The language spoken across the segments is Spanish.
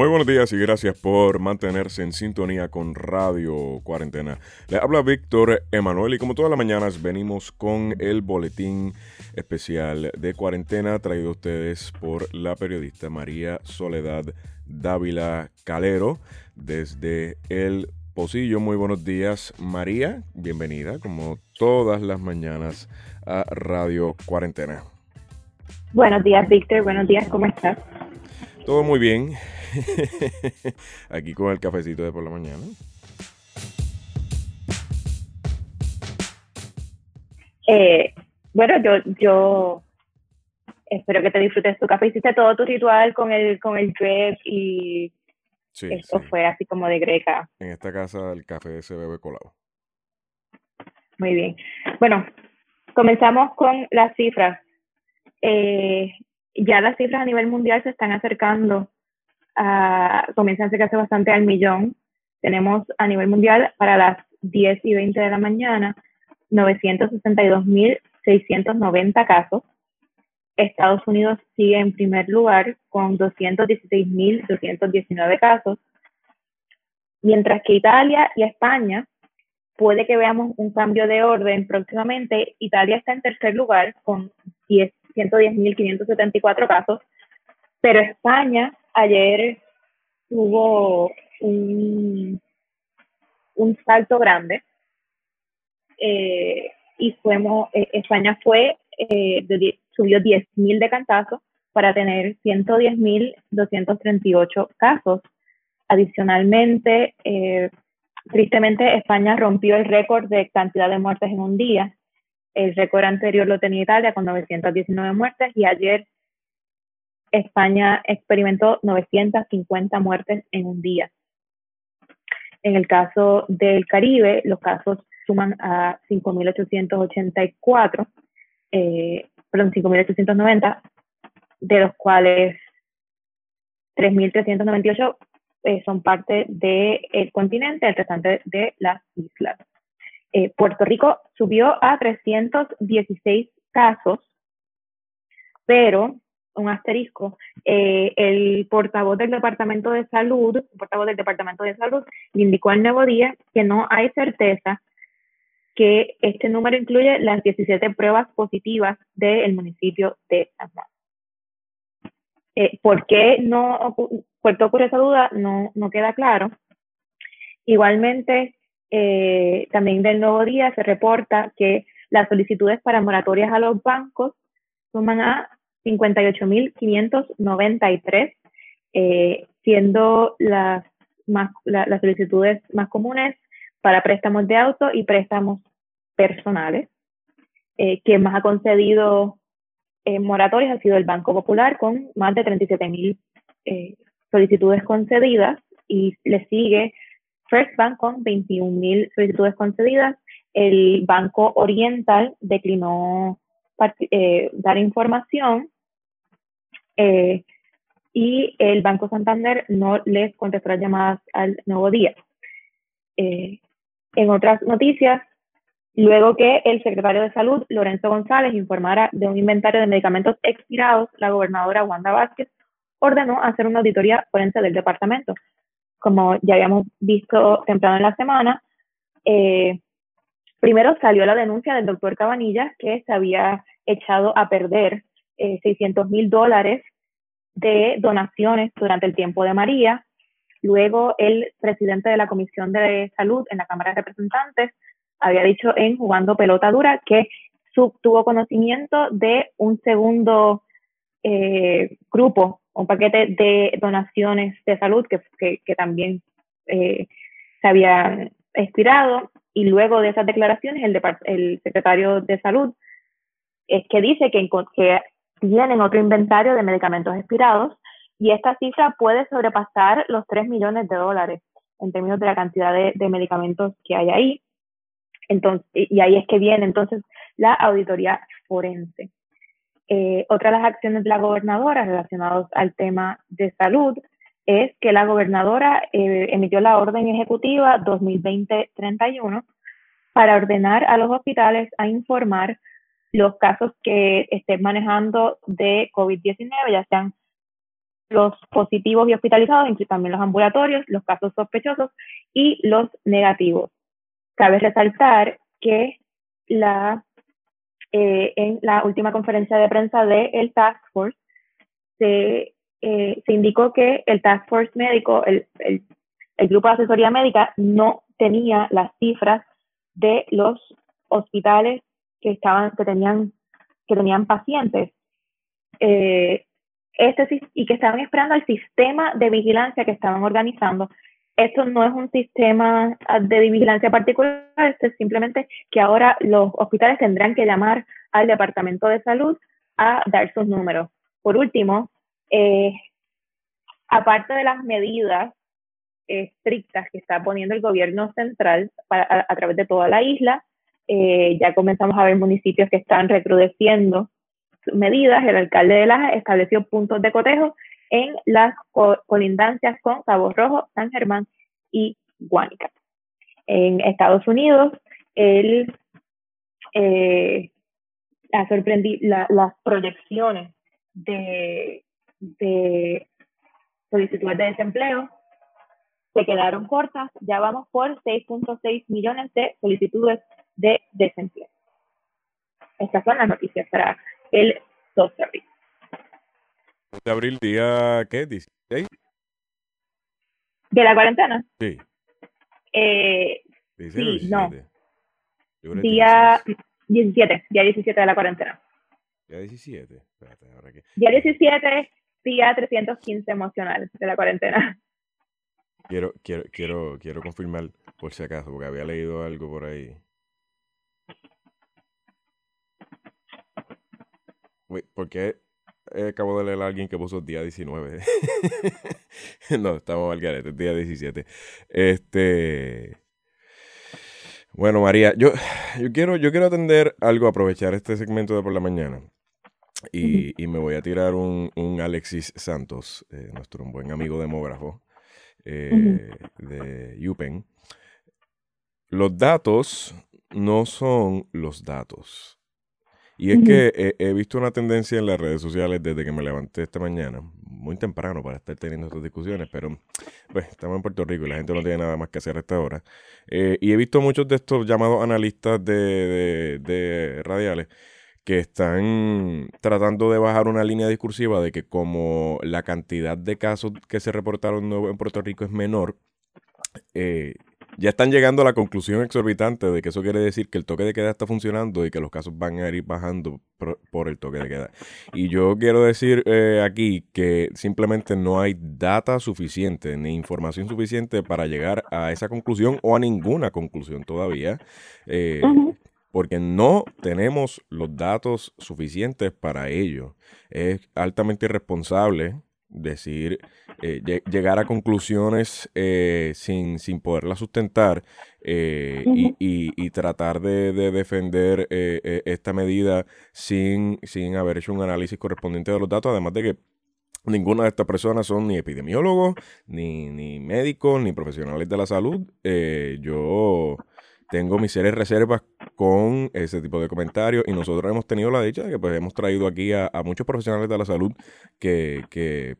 Muy buenos días y gracias por mantenerse en sintonía con Radio Cuarentena. Le habla Víctor Emanuel y como todas las mañanas venimos con el boletín especial de cuarentena traído a ustedes por la periodista María Soledad Dávila Calero desde el Pocillo. Muy buenos días María, bienvenida como todas las mañanas a Radio Cuarentena. Buenos días Víctor, buenos días, ¿cómo estás? Todo muy bien. Aquí con el cafecito de por la mañana. Eh, bueno, yo, yo espero que te disfrutes tu café. Hiciste todo tu ritual con el, con el drip y esto fue así como de greca. En esta casa el café se bebe colado. Muy bien. Bueno, comenzamos con las cifras. Eh, ya las cifras a nivel mundial se están acercando uh, comienzan a acercarse bastante al millón. Tenemos a nivel mundial para las 10 y 20 de la mañana 962.690 casos. Estados Unidos sigue en primer lugar con 216.219 casos, mientras que Italia y España puede que veamos un cambio de orden próximamente. Italia está en tercer lugar con 110.574 casos, pero España ayer tuvo un, un salto grande eh, y fuimos, eh, España fue, eh, subió 10.000 de cantazo para tener 110.238 casos. Adicionalmente, tristemente, España rompió el récord de cantidad de muertes en un día. El récord anterior lo tenía Italia con 919 muertes y ayer España experimentó 950 muertes en un día. En el caso del Caribe, los casos suman a 5.884, eh, perdón, 5.890, de los cuales 3.398 eh, son parte del continente, el restante de las islas. Eh, Puerto Rico subió a 316 casos, pero un asterisco, eh, el portavoz del Departamento de Salud, el portavoz del Departamento de Salud, le indicó al Nuevo Día que no hay certeza que este número incluye las 17 pruebas positivas del municipio de San Juan. Eh, ¿Por qué no por qué ocurre esa duda? No, no queda claro. Igualmente, eh, también del Nuevo Día se reporta que las solicitudes para moratorias a los bancos suman a 58.593, eh, siendo las, más, las solicitudes más comunes para préstamos de auto y préstamos personales. Eh, quien más ha concedido eh, moratorias ha sido el Banco Popular con más de 37.000 eh, solicitudes concedidas y le sigue First Bank con 21.000 solicitudes concedidas. El Banco Oriental declinó eh, dar información eh, y el Banco Santander no les contestó las llamadas al nuevo día. Eh, en otras noticias, luego que el secretario de Salud, Lorenzo González, informara de un inventario de medicamentos expirados, la gobernadora Wanda Vázquez ordenó hacer una auditoría forense del departamento. Como ya habíamos visto temprano en la semana, primero salió la denuncia del doctor Cabanillas que se había echado a perder 600 eh, mil dólares de donaciones durante el tiempo de María. Luego, el presidente de la Comisión de Salud en la Cámara de Representantes había dicho en Jugando Pelota Dura que tuvo conocimiento de un segundo eh, grupo, un paquete de donaciones de salud que, que, también eh, se habían expirado. Y luego de esas declaraciones, el, el secretario de Salud es que dice que, que tienen otro inventario de medicamentos expirados y esta cifra puede sobrepasar los 3 millones de dólares en términos de la cantidad de, medicamentos que hay ahí. Entonces, y ahí es que viene entonces la auditoría forense. Eh, otra de las acciones de la gobernadora relacionadas al tema de salud es que la gobernadora eh, emitió la orden ejecutiva 2020-31 para ordenar a los hospitales a informar los casos que estén manejando de COVID-19, ya sean los positivos y hospitalizados, incluye también los ambulatorios, los casos sospechosos y los negativos. Cabe resaltar que la, eh, en la última conferencia de prensa del el Task Force se, eh, se, indicó que el Task Force médico, el, el, el grupo de asesoría médica, no tenía las cifras de los hospitales que estaban que tenían que tenían pacientes eh, este, y que estaban esperando el sistema de vigilancia que estaban organizando. Esto no es un sistema de vigilancia particular, esto es simplemente que ahora los hospitales tendrán que llamar al Departamento de Salud a dar sus números. Por último, eh, aparte de las medidas estrictas que está poniendo el gobierno central a, través de toda la isla, eh, ya comenzamos a ver municipios que están recrudeciendo medidas, el alcalde de Laja estableció puntos de cotejo en las colindancias con Cabo Rojo, San Germán y Guánica. En Estados Unidos, él eh, ha sorprendido las proyecciones de, de solicitudes de desempleo se quedaron cortas, ya vamos por 6.6 millones de solicitudes de desempleo. Estas son las noticias para el 2 de abril. ¿De abril día qué? ¿16? ¿De la cuarentena? Sí. Eh, sí, no. Día 17, día 17 de la cuarentena. Día 17, espérate, ahora que... Día 17, día 315 emocional de la cuarentena. Quiero, quiero, quiero, quiero confirmar por si acaso, porque había leído algo por ahí. ¿Por qué acabo de leer a alguien que puso día 19? no, estamos al garete, día 17. Este. Bueno, María, yo, yo, quiero, yo quiero atender algo, aprovechar este segmento de por la mañana. Y, me voy a tirar un, un Alexis Santos, eh, nuestro buen amigo demógrafo eh, de UPenn. Los datos no son los datos. Y es que he, visto una tendencia en las redes sociales desde que me levanté esta mañana, muy temprano para estar teniendo estas discusiones, pero pues estamos en Puerto Rico y la gente no tiene nada más que hacer a esta hora. Eh, y he visto muchos de estos llamados analistas de, radiales que están tratando de bajar una línea discursiva de que como la cantidad de casos que se reportaron en Puerto Rico es menor, eh, ya están llegando a la conclusión exorbitante de que eso quiere decir que el toque de queda está funcionando y que los casos van a ir bajando por, el toque de queda. Y yo quiero decir eh, aquí que simplemente no hay data suficiente ni información suficiente para llegar a esa conclusión o a ninguna conclusión todavía. Eh, porque no tenemos los datos suficientes para ello. Es altamente irresponsable decir, eh, llegar a conclusiones eh, sin, sin poderlas sustentar eh, y, tratar de, defender esta medida sin, sin haber hecho un análisis correspondiente de los datos, además de que Ninguna de estas personas son ni epidemiólogos, ni, ni médicos, ni profesionales de la salud. yo tengo mis serias reservas con ese tipo de comentarios y nosotros hemos tenido la dicha de que pues hemos traído aquí a, muchos profesionales de la salud que, que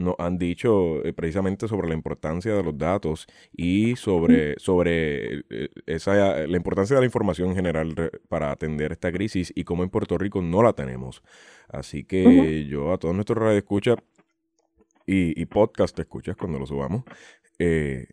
nos han dicho eh, precisamente sobre la importancia de los datos y sobre, sobre eh, esa, la importancia de la información en general para atender esta crisis y cómo en Puerto Rico no la tenemos. Así que yo a todos nuestros radioescuchas y, y podcast escuchas cuando lo subamos, eh,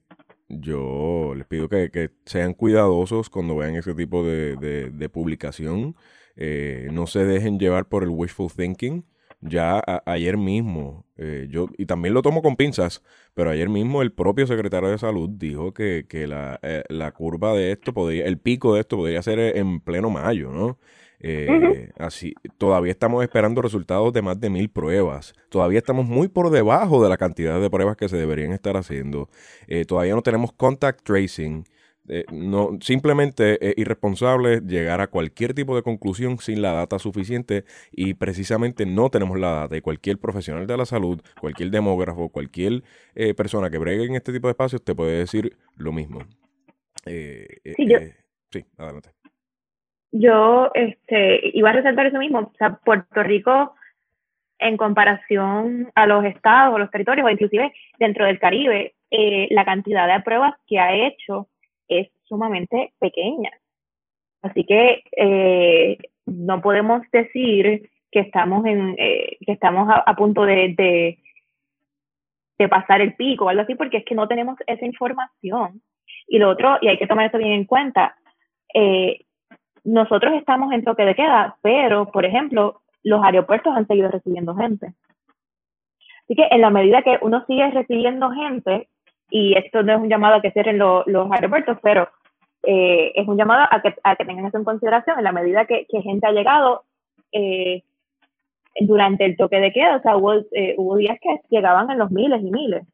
yo les pido que, sean cuidadosos cuando vean ese tipo de, publicación. Eh, no se dejen llevar por el wishful thinking. Ya ayer mismo, eh, yo, y también lo tomo con pinzas, pero ayer mismo el propio secretario de salud dijo que, la, eh, la curva de esto podría, el pico de esto podría ser en pleno mayo, ¿no? Eh, así, todavía estamos esperando resultados de más de mil pruebas. Todavía estamos muy por debajo de la cantidad de pruebas que se deberían estar haciendo. Eh, todavía no tenemos contact tracing. Eh, no, simplemente es irresponsable llegar a cualquier tipo de conclusión sin la data suficiente y precisamente no tenemos la data y cualquier profesional de la salud, cualquier demógrafo, cualquier persona que bregue en este tipo de espacios te puede decir lo mismo. sí, adelante yo este, iba a resaltar eso mismo. O sea, Puerto Rico en comparación a los estados o los territorios o inclusive dentro del Caribe, eh, la cantidad de pruebas que ha hecho es sumamente pequeña. Así que eh, no podemos decir que estamos en eh, que estamos a, punto de, de, pasar el pico o algo así, porque es que no tenemos esa información. Y lo otro, y hay que tomar eso bien en cuenta, eh, nosotros estamos en toque de queda, pero, por ejemplo, los aeropuertos han seguido recibiendo gente. Así que en la medida que uno sigue recibiendo gente, y esto no es un llamado a que cierren los aeropuertos, pero eh, es un llamado a que, a que tengan eso en consideración en la medida que, que gente ha llegado eh, durante el toque de queda, o sea, hubo, eh, hubo días que llegaban en los miles y miles.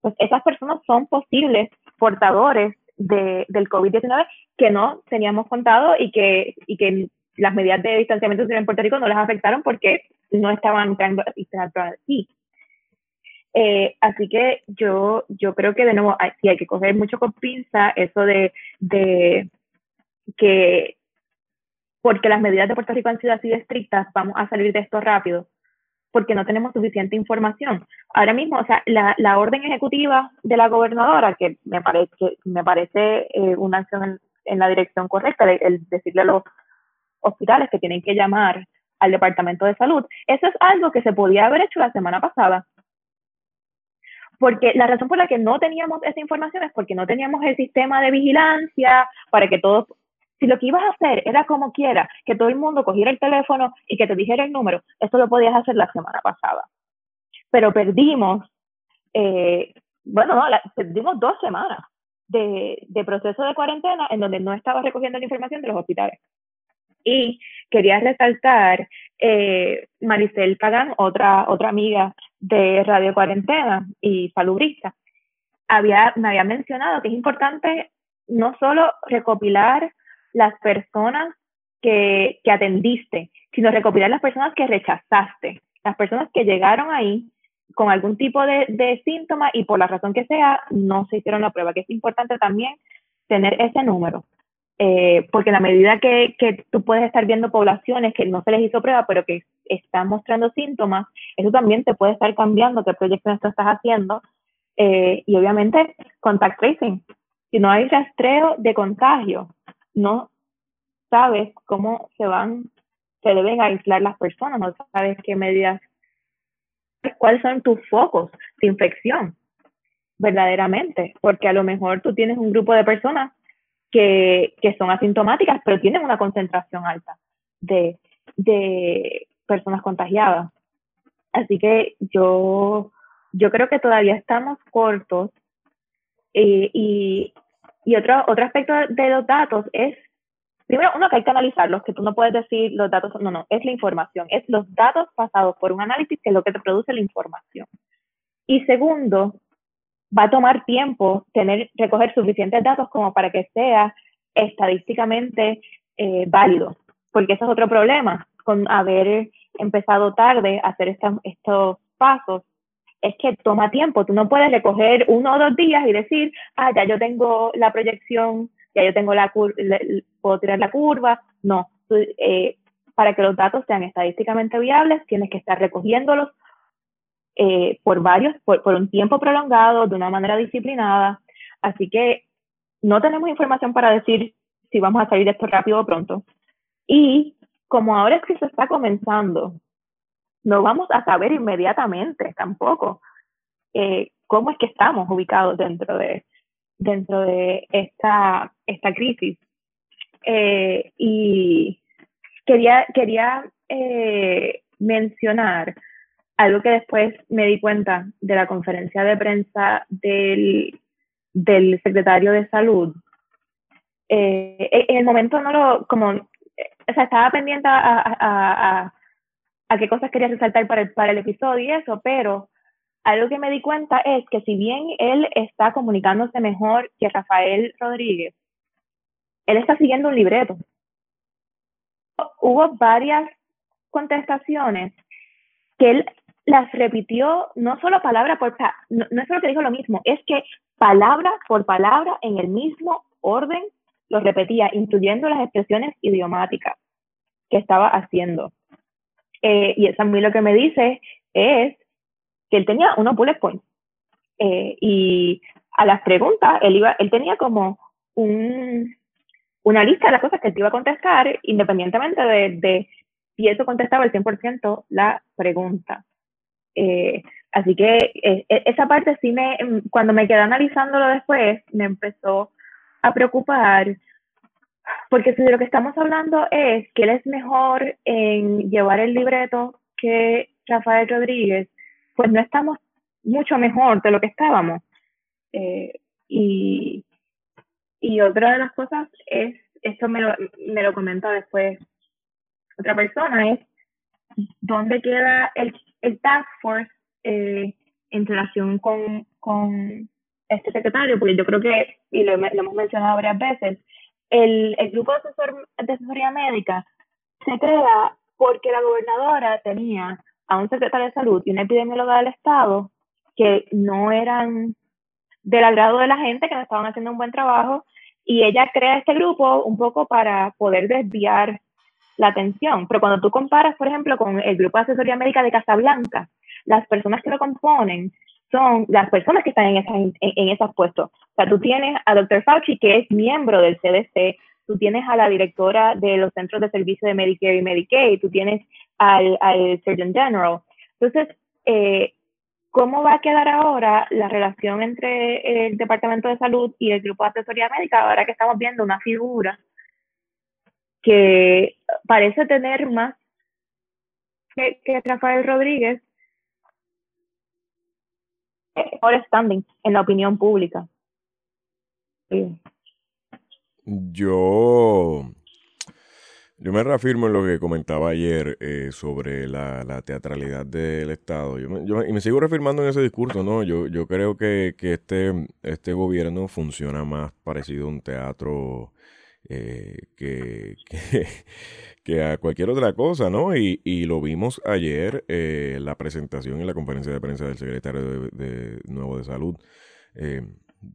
Pues esas personas son posibles portadores de, del COVID-19 que no teníamos contado y que, y que las medidas de distanciamiento en Puerto Rico no les afectaron porque no estaban entrando aquí. Eh, así que yo, yo creo que de nuevo sí hay que coger mucho con pinza eso de, de que porque las medidas de Puerto Rico han sido así estrictas, vamos a salir de esto rápido, porque no tenemos suficiente información. Ahora mismo, o sea, la, la orden ejecutiva de la gobernadora, que me parece, me parece eh, una acción en, la dirección correcta, el decirle a los hospitales que tienen que llamar al Departamento de Salud, eso es algo que se podía haber hecho la semana pasada porque la razón por la que no teníamos esa información es porque no teníamos el sistema de vigilancia para que todos, si lo que ibas a hacer era como quiera, que todo el mundo cogiera el teléfono y que te dijera el número, eso lo podías hacer la semana pasada. Pero perdimos, eh, bueno, no, perdimos dos semanas de, de proceso de cuarentena en donde no estaba recogiendo la información de los hospitales. Y quería resaltar, eh, Maricel Pagán, otra, otra amiga de Radio Cuarentena y salubrista, había, me había mencionado que es importante no solo recopilar las personas que, que atendiste, sino recopilar las personas que rechazaste, las personas que llegaron ahí con algún tipo de, de síntoma y por la razón que sea no se hicieron la prueba, que es importante también tener ese número. Eh, porque en la medida que, que, tú puedes estar viendo poblaciones que no se les hizo prueba, pero que están mostrando síntomas, eso también te puede estar cambiando qué proyectos tú estás haciendo. Eh, y obviamente, contact tracing. Si no hay rastreo de contagio, no sabes cómo se van, se deben aislar las personas, no sabes qué medidas, cuáles son tus focos de infección verdaderamente, porque a lo mejor tú tienes un grupo de personas que, que son asintomáticas, pero tienen una concentración alta de, de personas contagiadas. Así que yo, yo creo que todavía estamos cortos. Eh, y, y otro, otro aspecto de los datos es, primero, uno que hay que analizarlos, que tú no puedes decir los datos, no, no, es la información, es los datos pasados por un análisis que es lo que te produce la información. Y segundo, va a tomar tiempo tener, recoger suficientes datos como para que sea estadísticamente eh, válido, porque eso es otro problema con haber empezado tarde a hacer estos pasos, es que toma tiempo, tú no puedes recoger uno o dos días y decir, ah, ya yo tengo la proyección, ya yo tengo la curva, puedo tirar la curva, no, eh, para que los datos sean estadísticamente viables, tienes que estar recogiéndolos eh, por varios, por, un tiempo prolongado, de una manera disciplinada. Así que no tenemos información para decir si vamos a salir de esto rápido o pronto. Y como ahora es que se está comenzando, no vamos a saber inmediatamente tampoco eh, cómo es que estamos ubicados dentro de, dentro de esta, esta crisis. Eh, y quería, quería mencionar algo que después me di cuenta de la conferencia de prensa del, del secretario de salud, eh, en el momento no lo, como, o sea, estaba pendiente a, a, a qué cosas quería resaltar para el, para el episodio y eso, pero algo que me di cuenta es que si bien él está comunicándose mejor que Rafael Rodríguez, él está siguiendo un libreto. Hubo varias contestaciones que él las repitió no solo palabra por palabra, no, no es solo que dijo lo mismo, es que palabra por palabra en el mismo orden lo repetía, incluyendo las expresiones idiomáticas que estaba haciendo. Eh, y eso a mí lo que me dice es que él tenía unos bullet points. Eh, y a las preguntas, él, iba, él tenía como un, una lista de las cosas que él iba a contestar, independientemente de, de si eso contestaba el 100% la pregunta. Eh, así que e, esa parte sí me, cuando me quedé analizándolo después, me empezó a preocupar, porque si de lo que estamos hablando es que él es mejor en llevar el libreto que Rafael Rodríguez, pues no estamos mucho mejor de lo que estábamos. Eh, y, y otra de las cosas es, esto me lo, me lo comenta después otra persona, es dónde queda el, el task force eh, en relación con, con este secretario, porque yo creo que, y lo, hemos mencionado varias veces, el, el grupo de, asesor, de asesoría médica se crea porque la gobernadora tenía a un secretario de salud y una epidemióloga del Estado que no eran del agrado de la gente, que no estaban haciendo un buen trabajo, y ella crea este grupo un poco para poder desviar la atención. Pero cuando tú comparas, por ejemplo, con el grupo de asesoría médica de Casablanca, las personas que lo componen son las personas que están en, esas, en, esos puestos. O sea, tú tienes a Dr. Fauci, que es miembro del CDC, tú tienes a la directora de los centros de servicio de Medicare y Medicaid, tú tienes al, al Surgeon General. Entonces, eh, ¿cómo va a quedar ahora la relación entre el Departamento de Salud y el Grupo de Asesoría Médica ahora que estamos viendo una figura que parece tener más que, Rafael Rodríguez mejor standing en la opinión pública. Yo, yo me reafirmo en lo que comentaba ayer eh, sobre la, teatralidad del Estado. Yo y me sigo reafirmando en ese discurso, ¿no? Yo, yo creo que, que este, este gobierno funciona más parecido a un teatro eh, que, que, a cualquier otra cosa, ¿no? Y, y lo vimos ayer, eh, la presentación en la conferencia de prensa del secretario de, Nuevo de Salud. Eh,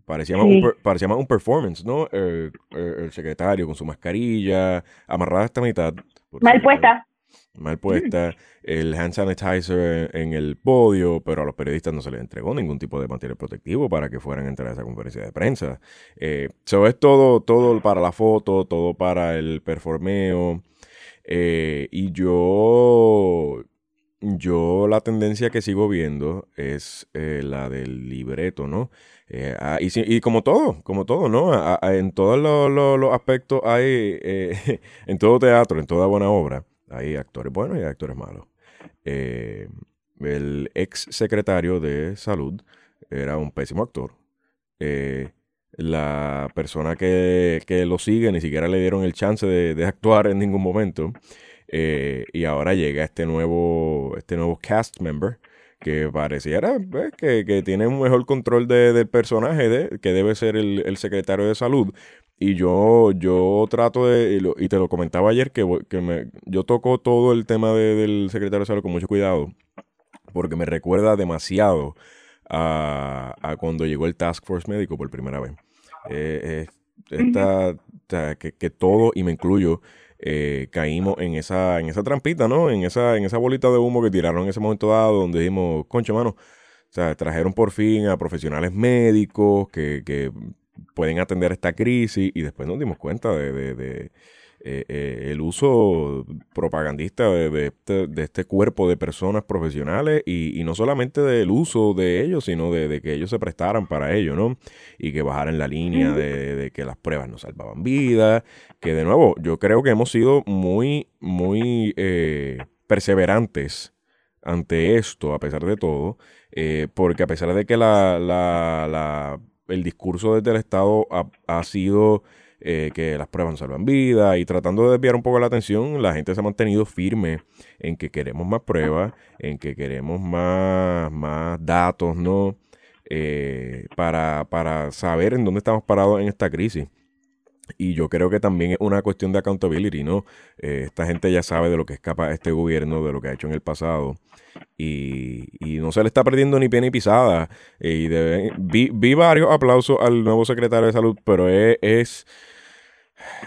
parecía, más un, parecía, más un, performance, ¿no? el secretario con su mascarilla, amarrada hasta mitad. Mal puesta mal puesta, el hand sanitizer en el podio, pero a los periodistas no se les entregó ningún tipo de material protectivo para que fueran a entrar a esa conferencia de prensa. Eh, es todo, todo para la foto, todo para el performeo. Eh, y yo, yo la tendencia que sigo viendo es eh, la del libreto, ¿no? Eh, ah, y, como todo, como todo, ¿no? en todos los aspectos hay, en todo teatro, en toda buena obra, hay actores buenos y actores malos. Eh, el ex secretario de salud era un pésimo actor. Eh, la persona que, lo sigue ni siquiera le dieron el chance de, actuar en ningún momento. Eh, y ahora llega este nuevo, este nuevo cast member que pareciera pues, que, tiene un mejor control del personaje de, que debe ser el, el, secretario de salud, y yo, yo trato de, y, te lo comentaba ayer, que, que me, yo toco todo el tema del secretario de salud con mucho cuidado, porque me recuerda demasiado a, cuando llegó el Task Force médico por primera vez. Eh, esta, que, que, todo, y me incluyo, eh, caímos en esa, en esa trampita, ¿no? En esa, en esa bolita de humo que tiraron en ese momento dado, donde dijimos, concha, mano, o sea, trajeron por fin a profesionales médicos que, que pueden atender esta crisis y después nos dimos cuenta de, de, eh, eh, el uso propagandista de, este, de, este, cuerpo de personas profesionales y, no solamente del uso de ellos, sino de, que ellos se prestaran para ello, ¿no? Y que bajaran la línea de, que las pruebas no salvaban vidas, que de nuevo, yo creo que hemos sido muy, muy eh, perseverantes ante esto, a pesar de todo, porque a pesar de que la, la, la el discurso desde el Estado ha, sido eh, que las pruebas salvan vida y tratando de desviar un poco la atención, la gente se ha mantenido firme en que queremos más pruebas, en que queremos más, más datos, ¿no? Eh, para, para saber en dónde estamos parados en esta crisis. Y yo creo que también es una cuestión de accountability, ¿no? Eh, esta gente ya sabe de lo que es capaz este gobierno, de lo que ha hecho en el pasado. Y, no se le está perdiendo ni pie ni pisada. Y vi, varios aplausos al nuevo secretario de salud, pero es,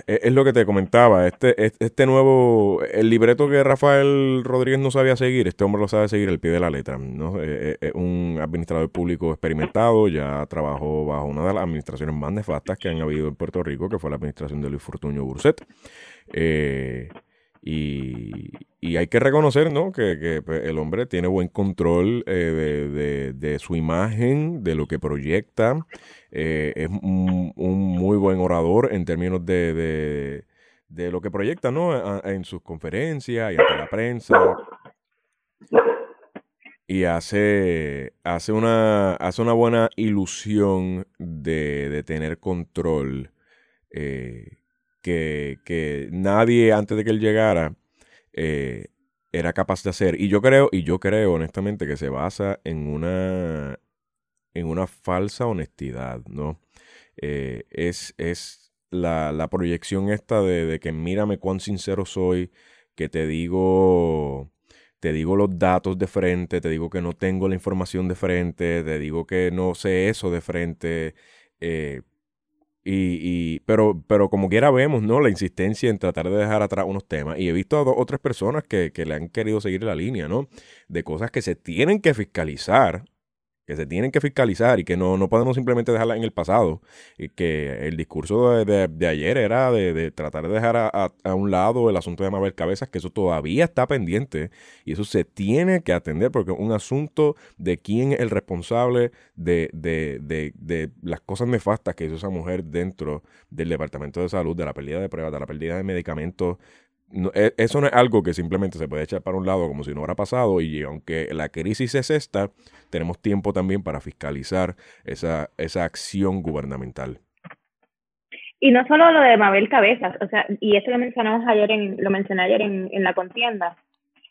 es lo que te comentaba, este, este nuevo, el libreto que Rafael Rodríguez no sabía seguir, este hombre lo sabe seguir el pie de la letra, ¿no? Es e, un administrador público experimentado, ya trabajó bajo una de las administraciones más nefastas que han habido en Puerto Rico, que fue la administración de Luis Fortuño Burset. Eh, y, hay que reconocer ¿no? que, pues, el hombre tiene buen control eh, de, su imagen, de lo que proyecta. Eh, es un, muy buen orador en términos de, lo que proyecta ¿no? en sus conferencias y ante la prensa. Y hace, hace, una, hace una buena ilusión de, tener control. Eh, que, nadie antes de que él llegara eh, era capaz de hacer. Y yo creo, y yo creo honestamente que se basa en una, en una falsa honestidad, ¿no? Eh, es, es la, la, proyección esta de, de, que mírame cuán sincero soy, que te digo, te digo los datos de frente, te digo que no tengo la información de frente, te digo que no sé eso de frente. Eh, y, pero, pero como quiera vemos, ¿no? La insistencia en tratar de dejar atrás unos temas. Y he visto a otras personas que, que le han querido seguir la línea, ¿no? De cosas que se tienen que fiscalizar que se tienen que fiscalizar y que no, no podemos simplemente dejarla en el pasado. Y que el discurso de, ayer era de, tratar de dejar a, un lado el asunto de Mabel Cabezas, que eso todavía está pendiente y eso se tiene que atender porque es un asunto de quién es el responsable de, de las cosas nefastas que hizo esa mujer dentro del Departamento de Salud, de la pérdida de pruebas, de la pérdida de medicamentos e, eso no es algo que simplemente se puede echar para un lado como si no hubiera pasado y aunque la crisis es esta, tenemos tiempo también para fiscalizar esa, esa acción gubernamental. Y no solo lo de Mabel Cabezas, o sea, y eso lo mencionamos ayer en, lo mencioné ayer en, en la contienda.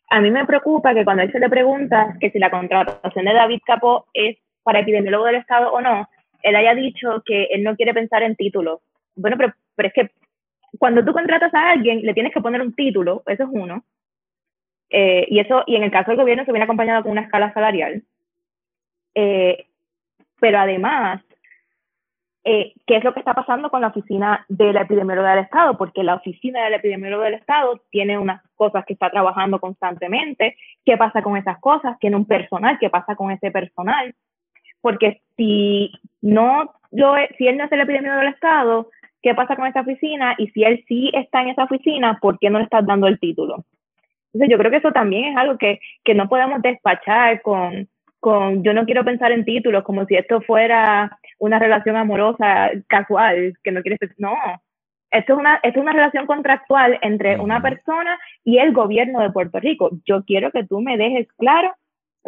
A mí me preocupa que cuando él se le pregunta que si la contratación de David Capó es para epidemiólogo del Estado o no, él haya dicho que él no quiere pensar en títulos. Bueno, pero, pero es que cuando tú contratas a alguien, le tienes que poner un título, eso es uno. Eh, y eso, y en el caso del gobierno se viene acompañado con una escala salarial. Eh, pero además, eh, ¿qué es lo que está pasando con la oficina de la epidemióloga del Estado? Porque la oficina de la epidemióloga del Estado tiene unas cosas que está trabajando constantemente. ¿Qué pasa con esas cosas? Tiene un personal. ¿Qué pasa con ese personal? Porque si no, yo, si él no es el epidemiólogo del Estado, qué pasa con esa oficina y si él sí está en esa oficina, ¿por qué no le estás dando el título? Entonces yo creo que eso también es algo que, que no podemos despachar con, con, yo no quiero pensar en títulos como si esto fuera una relación amorosa casual, que no quieres, no, esto es una, esto es una relación contractual entre una persona y el gobierno de Puerto Rico. Yo quiero que tú me dejes claro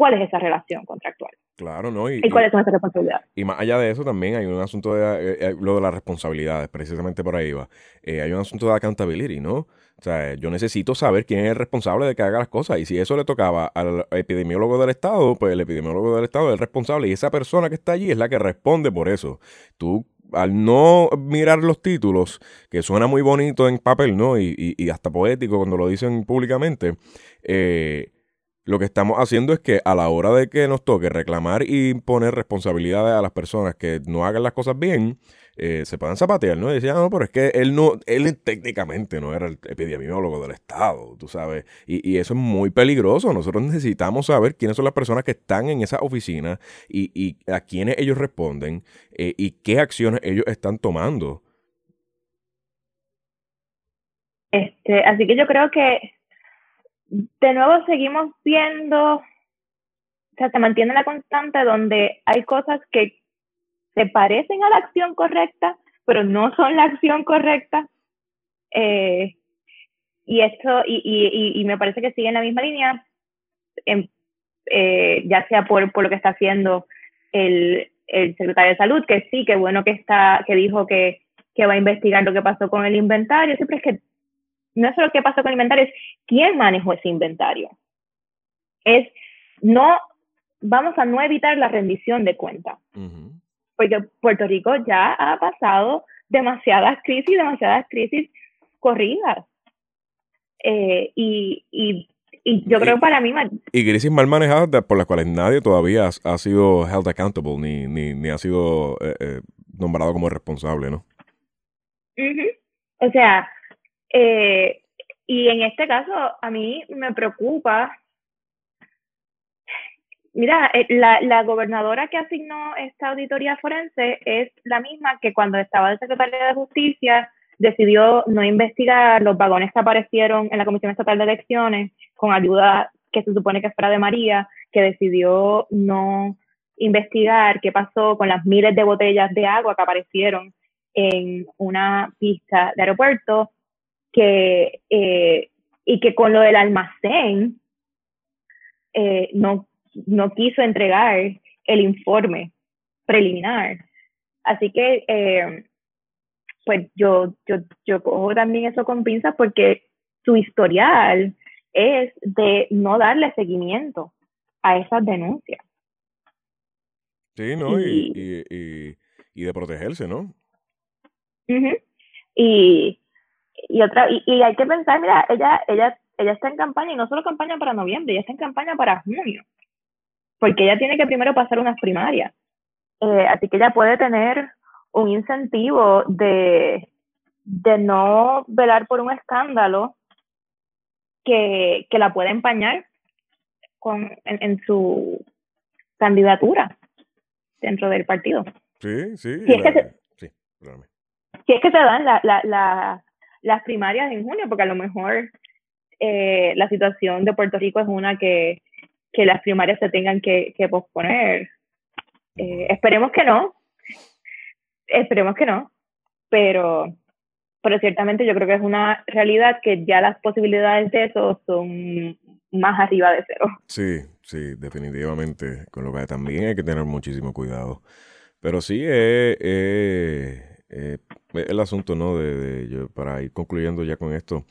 cuál es esa relación contractual. Claro, ¿no? Y, cuáles son esas responsabilidades? Y más allá de eso también hay un asunto de eh, eh, lo de las responsabilidades, precisamente por ahí va. Eh, hay un asunto de accountability, ¿no? O sea, yo necesito saber quién es el responsable de que haga las cosas. Y si eso le tocaba al epidemiólogo del Estado, pues el epidemiólogo del Estado es el responsable. Y esa persona que está allí es la que responde por eso. Tú, al no mirar los títulos, que suena muy bonito en papel, ¿no? Y, y, y hasta poético cuando lo dicen públicamente, eh, lo que estamos haciendo es que a la hora de que nos toque reclamar y imponer responsabilidades a las personas que no hagan las cosas bien, eh, se puedan zapatear, ¿no? Y decían, no, pero es que él no, él técnicamente no era el epidemiólogo del Estado, tú sabes. Y, eso es muy peligroso. Nosotros necesitamos saber quiénes son las personas que están en esa oficina y, a quiénes ellos responden eh, y qué acciones ellos están tomando. Este, así que yo creo que de nuevo seguimos viendo, o sea, se mantiene la constante donde hay cosas que se parecen a la acción correcta, pero no son la acción correcta. Eh, y esto, y, y, y, me parece que sigue en la misma línea, eh, ya sea por, por lo que está haciendo el, el secretario de salud, que sí, que bueno que está, que dijo que, que va a investigar lo que pasó con el inventario, siempre es que no es solo qué pasó con el inventario, es quién manejó ese inventario. Es no, vamos a no evitar la rendición de cuentas. Porque Puerto Rico ya ha pasado demasiadas crisis, demasiadas crisis corridas. Eh, y, y, y, yo creo para mí... Y crisis mal manejadas por las cuales nadie todavía ha, sido held accountable ni, ni, ni ha sido eh, eh, nombrado como responsable, ¿no? O sea, eh, y en este caso a mí me preocupa Mira, eh, la, la, gobernadora que asignó esta auditoría forense es la misma que cuando estaba de secretaria de Justicia decidió no investigar los vagones que aparecieron en la Comisión Estatal de Elecciones con ayuda que se supone que fuera de María, que decidió no investigar qué pasó con las miles de botellas de agua que aparecieron en una pista de aeropuerto, que, eh, y que con lo del almacén eh, no no quiso entregar el informe preliminar. Así que, eh, pues yo, yo, yo cojo también eso con pinzas porque su historial es de no darle seguimiento a esas denuncias. Sí, ¿no? Y, y, y, de protegerse, ¿no? y, y otra, y, hay que pensar, mira, ella, ella, ella está en campaña, y no solo campaña para noviembre, ella está en campaña para junio porque ella tiene que primero pasar unas primarias. Eh, así que ella puede tener un incentivo de, de no velar por un escándalo que, que la puede empañar con, en, su candidatura dentro del partido. Sí, sí. Si, es, que se, sí, si es que se dan la, la, las primarias en junio, porque a lo mejor eh, la situación de Puerto Rico es una que que las primarias se tengan que, posponer. Eh, esperemos que no, esperemos que no, pero, pero ciertamente yo creo que es una realidad que ya las posibilidades de eso son más arriba de cero. Sí, sí, definitivamente, con lo que también hay que tener muchísimo cuidado. Pero sí, eh, eh, el asunto, ¿no? De, para ir concluyendo ya con esto,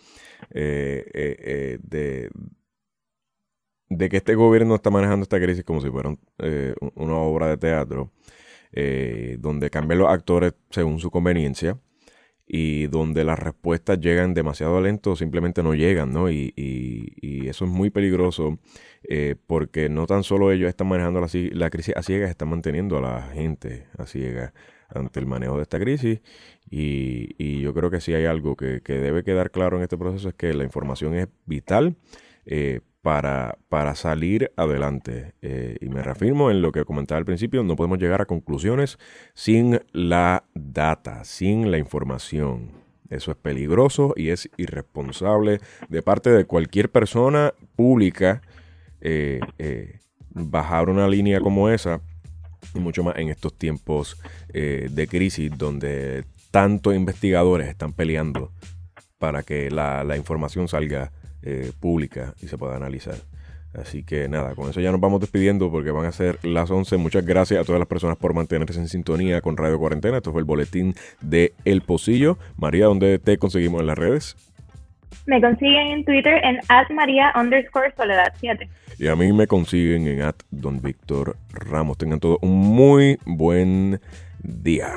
de, de que este gobierno está manejando esta crisis como si fuera eh, una obra de teatro, eh, donde cambian los actores según su conveniencia y donde las respuestas llegan demasiado lento o simplemente no llegan, ¿no? Y, eso es muy peligroso eh, porque no tan solo ellos están manejando la, la, crisis a ciegas, están manteniendo a la gente a ciegas ante el manejo de esta crisis y, yo creo que si hay algo que, debe quedar claro en este proceso es que la información es vital para, para salir adelante. Eh, y me reafirmo en lo que comentaba al principio, no podemos llegar a conclusiones sin la data, sin la información. Eso es peligroso y es irresponsable de parte de cualquier persona pública eh, eh, bajar una línea como esa, y mucho más en estos tiempos de crisis donde tantos investigadores están peleando para que la, la información salga eh, pública y se pueda analizar. Así que nada, con eso ya nos vamos despidiendo porque van a ser las 11. Muchas gracias a todas las personas por mantenerse en sintonía con Radio Cuarentena. Esto fue el boletín de El Pocillo. María, ¿dónde te conseguimos en las redes? Me consiguen en Twitter en María underscore Soledad 7. Y a mí me consiguen en at Don Víctor Ramos. Tengan todos un muy buen día.